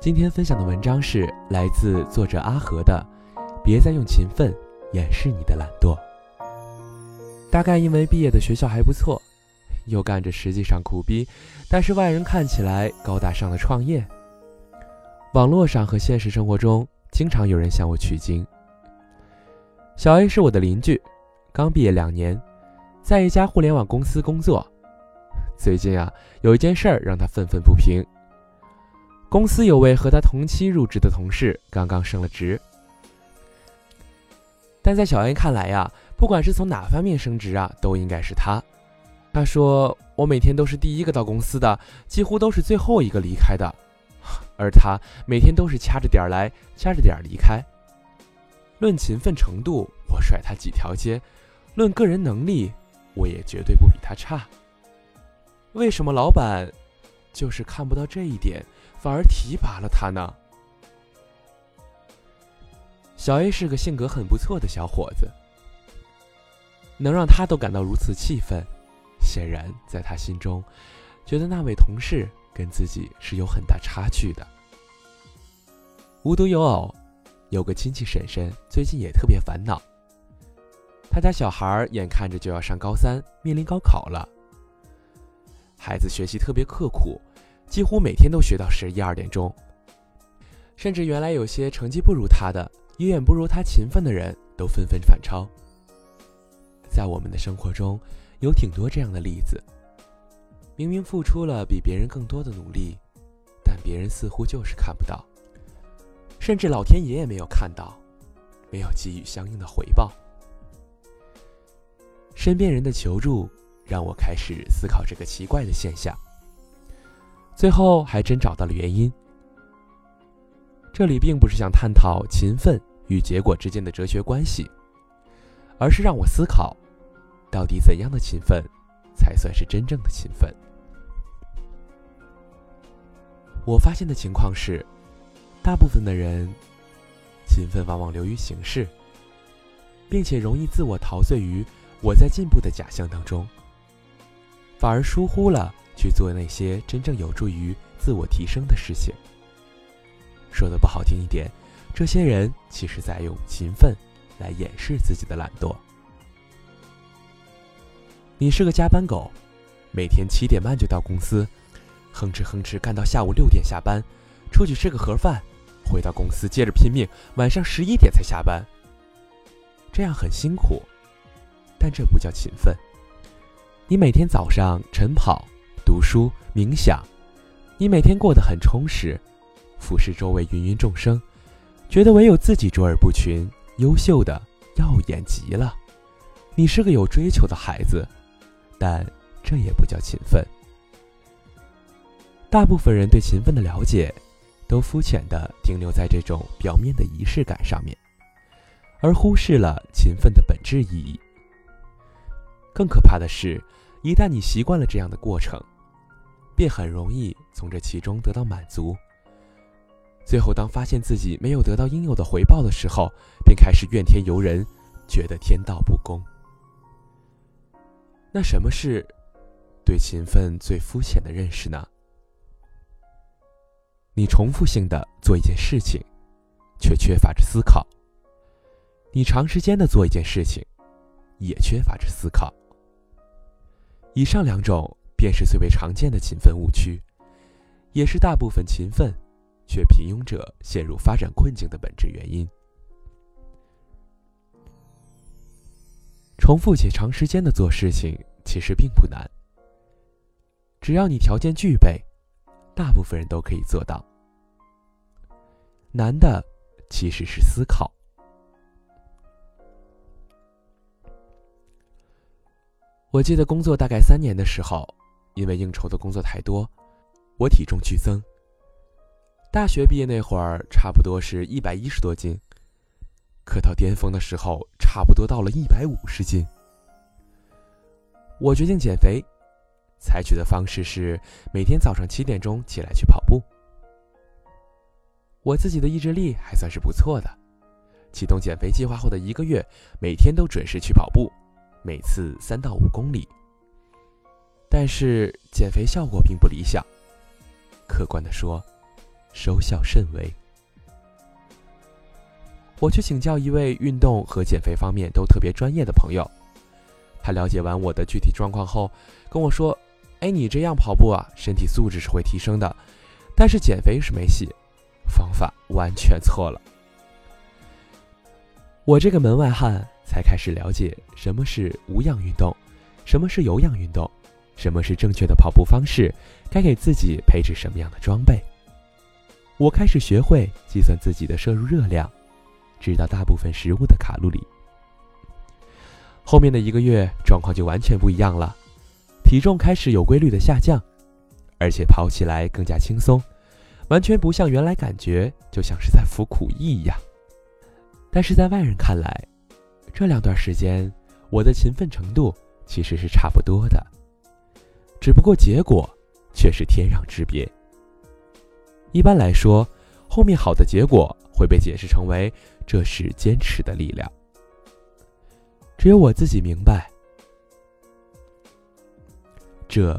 今天分享的文章是来自作者阿和的，别再用勤奋掩饰你的懒惰。大概因为毕业的学校还不错，又干着实际上苦逼，但是外人看起来高大上的创业。网络上和现实生活中，经常有人向我取经。小 A 是我的邻居，刚毕业两年，在一家互联网公司工作。最近啊，有一件事儿让他愤愤不平。公司有位和他同期入职的同事刚刚升了职，但在小 A 看来呀，不管是从哪方面升职啊，都应该是他。他说：“我每天都是第一个到公司的，几乎都是最后一个离开的，而他每天都是掐着点儿来，掐着点儿离开。论勤奋程度，我甩他几条街；论个人能力，我也绝对不比他差。为什么老板就是看不到这一点？”反而提拔了他呢。小 A 是个性格很不错的小伙子，能让他都感到如此气愤，显然在他心中，觉得那位同事跟自己是有很大差距的。无独有偶，有个亲戚婶婶最近也特别烦恼，他家小孩眼看着就要上高三，面临高考了，孩子学习特别刻苦。几乎每天都学到十一二点钟，甚至原来有些成绩不如他的、远远不如他勤奋的人都纷纷反超。在我们的生活中，有挺多这样的例子：明明付出了比别人更多的努力，但别人似乎就是看不到，甚至老天爷也没有看到，没有给予相应的回报。身边人的求助让我开始思考这个奇怪的现象。最后还真找到了原因。这里并不是想探讨勤奋与结果之间的哲学关系，而是让我思考，到底怎样的勤奋才算是真正的勤奋？我发现的情况是，大部分的人勤奋往往流于形式，并且容易自我陶醉于我在进步的假象当中，反而疏忽了。去做那些真正有助于自我提升的事情。说的不好听一点，这些人其实在用勤奋来掩饰自己的懒惰。你是个加班狗，每天七点半就到公司，哼哧哼哧干到下午六点下班，出去吃个盒饭，回到公司接着拼命，晚上十一点才下班。这样很辛苦，但这不叫勤奋。你每天早上晨跑。读书冥想，你每天过得很充实，俯视周围芸芸众生，觉得唯有自己卓尔不群，优秀的耀眼极了。你是个有追求的孩子，但这也不叫勤奋。大部分人对勤奋的了解，都肤浅的停留在这种表面的仪式感上面，而忽视了勤奋的本质意义。更可怕的是，一旦你习惯了这样的过程。便很容易从这其中得到满足。最后，当发现自己没有得到应有的回报的时候，便开始怨天尤人，觉得天道不公。那什么是对勤奋最肤浅的认识呢？你重复性的做一件事情，却缺乏着思考；你长时间的做一件事情，也缺乏着思考。以上两种。便是最为常见的勤奋误区，也是大部分勤奋却平庸者陷入发展困境的本质原因。重复且长时间的做事情其实并不难，只要你条件具备，大部分人都可以做到。难的其实是思考。我记得工作大概三年的时候，因为应酬的工作太多，我体重剧增。大学毕业那会儿，差不多是一百一十多斤，可到巅峰的时候，差不多到了一百五十斤。我决定减肥，采取的方式是每天早上七点钟起来去跑步。我自己的意志力还算是不错的，启动减肥计划后的一个月，每天都准时去跑步。每次三到五公里，但是减肥效果并不理想。客观的说，收效甚微。我去请教一位运动和减肥方面都特别专业的朋友，他了解完我的具体状况后，跟我说：“哎，你这样跑步啊，身体素质是会提升的，但是减肥是没戏，方法完全错了。”我这个门外汉。才开始了解什么是无氧运动，什么是有氧运动，什么是正确的跑步方式，该给自己配置什么样的装备。我开始学会计算自己的摄入热量，知道大部分食物的卡路里。后面的一个月状况就完全不一样了，体重开始有规律的下降，而且跑起来更加轻松，完全不像原来感觉就像是在服苦役一样。但是在外人看来，这两段时间，我的勤奋程度其实是差不多的，只不过结果却是天壤之别。一般来说，后面好的结果会被解释成为这是坚持的力量。只有我自己明白，这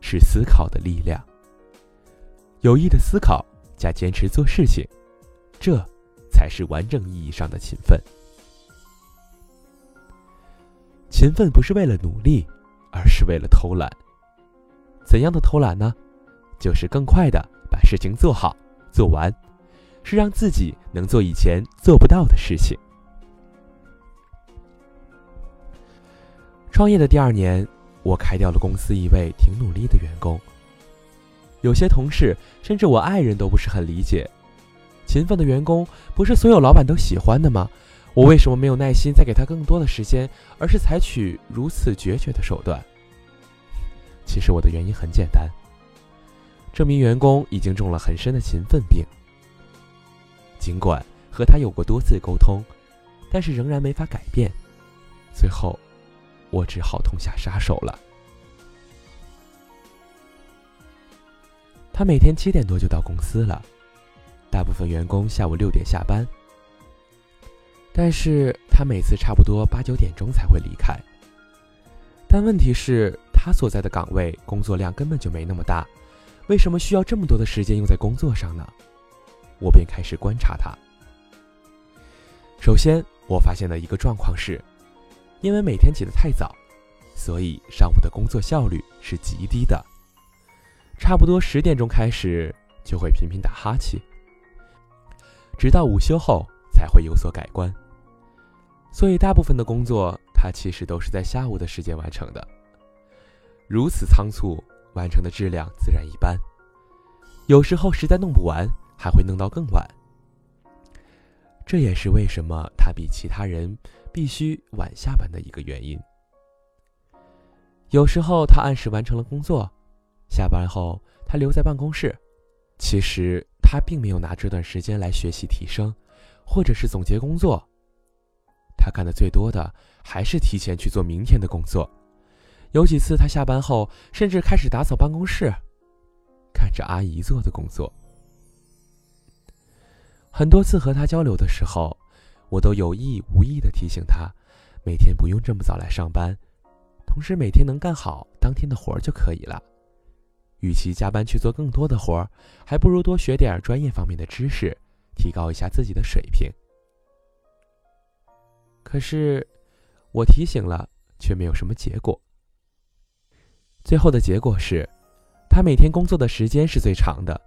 是思考的力量。有意的思考加坚持做事情，这才是完整意义上的勤奋。勤奋不是为了努力，而是为了偷懒。怎样的偷懒呢？就是更快的把事情做好做完，是让自己能做以前做不到的事情。创业的第二年，我开掉了公司一位挺努力的员工。有些同事甚至我爱人都不是很理解，勤奋的员工不是所有老板都喜欢的吗？我为什么没有耐心再给他更多的时间，而是采取如此决绝的手段？其实我的原因很简单，这名员工已经中了很深的勤奋病。尽管和他有过多次沟通，但是仍然没法改变。最后，我只好痛下杀手了。他每天七点多就到公司了，大部分员工下午六点下班。但是他每次差不多八九点钟才会离开。但问题是，他所在的岗位工作量根本就没那么大，为什么需要这么多的时间用在工作上呢？我便开始观察他。首先，我发现的一个状况是，因为每天起得太早，所以上午的工作效率是极低的。差不多十点钟开始就会频频打哈欠，直到午休后才会有所改观。所以，大部分的工作他其实都是在下午的时间完成的。如此仓促完成的质量自然一般，有时候实在弄不完，还会弄到更晚。这也是为什么他比其他人必须晚下班的一个原因。有时候他按时完成了工作，下班后他留在办公室，其实他并没有拿这段时间来学习提升，或者是总结工作。他干的最多的还是提前去做明天的工作，有几次他下班后甚至开始打扫办公室，看着阿姨做的工作。很多次和他交流的时候，我都有意无意的提醒他，每天不用这么早来上班，同时每天能干好当天的活就可以了。与其加班去做更多的活，还不如多学点专业方面的知识，提高一下自己的水平。可是，我提醒了，却没有什么结果。最后的结果是，他每天工作的时间是最长的，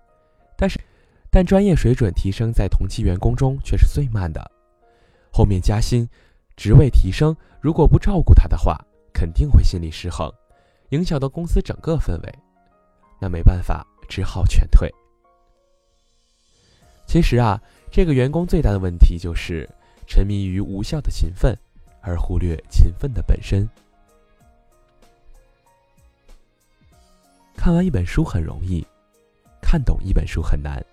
但是，但专业水准提升在同期员工中却是最慢的。后面加薪，职位提升，如果不照顾他的话，肯定会心理失衡，影响到公司整个氛围。那没办法，只好劝退。其实啊，这个员工最大的问题就是沉迷于无效的勤奋，而忽略勤奋的本身。看完一本书很容易，看懂一本书很难。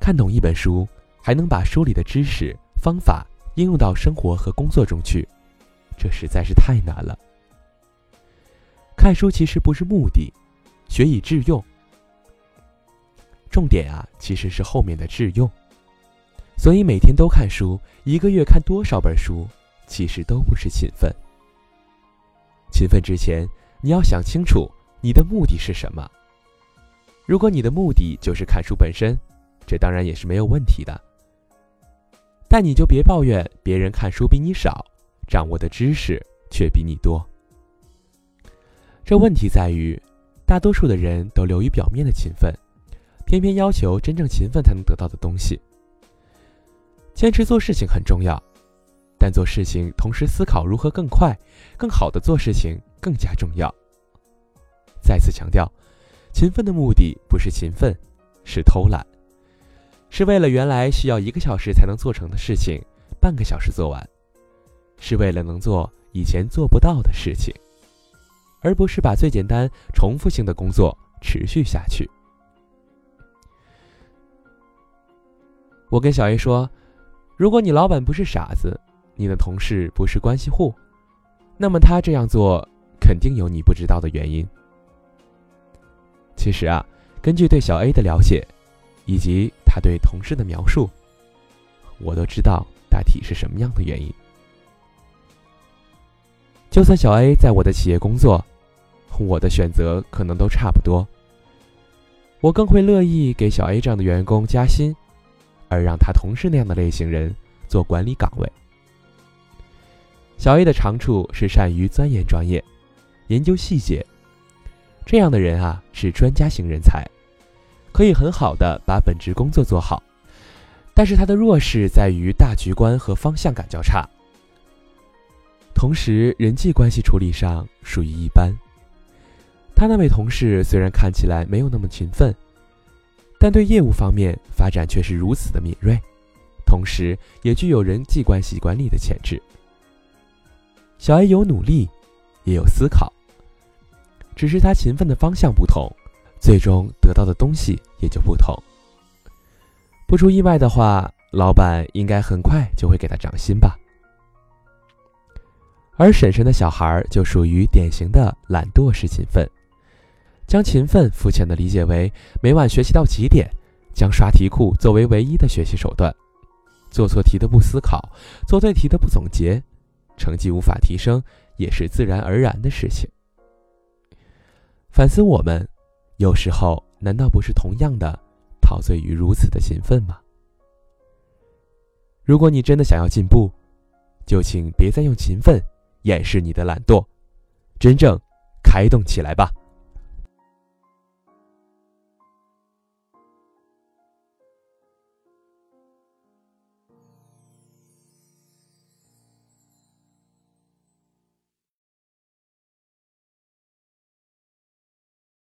看懂一本书，还能把书里的知识、方法应用到生活和工作中去，这实在是太难了。看书其实不是目的，学以致用。重点啊，其实是后面的致用。所以每天都看书，一个月看多少本书，其实都不是勤奋。勤奋之前，你要想清楚你的目的是什么。如果你的目的就是看书本身，这当然也是没有问题的。但你就别抱怨别人看书比你少，掌握的知识却比你多。这问题在于，大多数的人都流于表面的勤奋。偏偏要求真正勤奋才能得到的东西。坚持做事情很重要，但做事情同时思考如何更快、更好的做事情更加重要。再次强调，勤奋的目的不是勤奋，是偷懒，是为了原来需要一个小时才能做成的事情，半个小时做完，是为了能做以前做不到的事情，而不是把最简单、重复性的工作持续下去。我跟小 A 说：“如果你老板不是傻子，你的同事不是关系户，那么他这样做肯定有你不知道的原因。”其实啊，根据对小 A 的了解，以及他对同事的描述，我都知道大体是什么样的原因。就算小 A 在我的企业工作，我的选择可能都差不多，我更会乐意给小 A 这样的员工加薪。而让他同事那样的类型人做管理岗位。小 A 的长处是善于钻研专业、研究细节，这样的人啊是专家型人才，可以很好的把本职工作做好。但是他的弱势在于大局观和方向感较差，同时人际关系处理上属于一般。他那位同事虽然看起来没有那么勤奋。但对业务方面发展却是如此的敏锐，同时也具有人际关系管理的潜质。小 A 有努力，也有思考，只是他勤奋的方向不同，最终得到的东西也就不同。不出意外的话，老板应该很快就会给他涨薪吧。而婶婶的小孩就属于典型的懒惰式勤奋。将勤奋肤浅的理解为每晚学习到极点，将刷题库作为唯一的学习手段，做错题的不思考，做对题的不总结，成绩无法提升也是自然而然的事情。反思我们，有时候难道不是同样的陶醉于如此的勤奋吗？如果你真的想要进步，就请别再用勤奋掩饰你的懒惰，真正开动起来吧。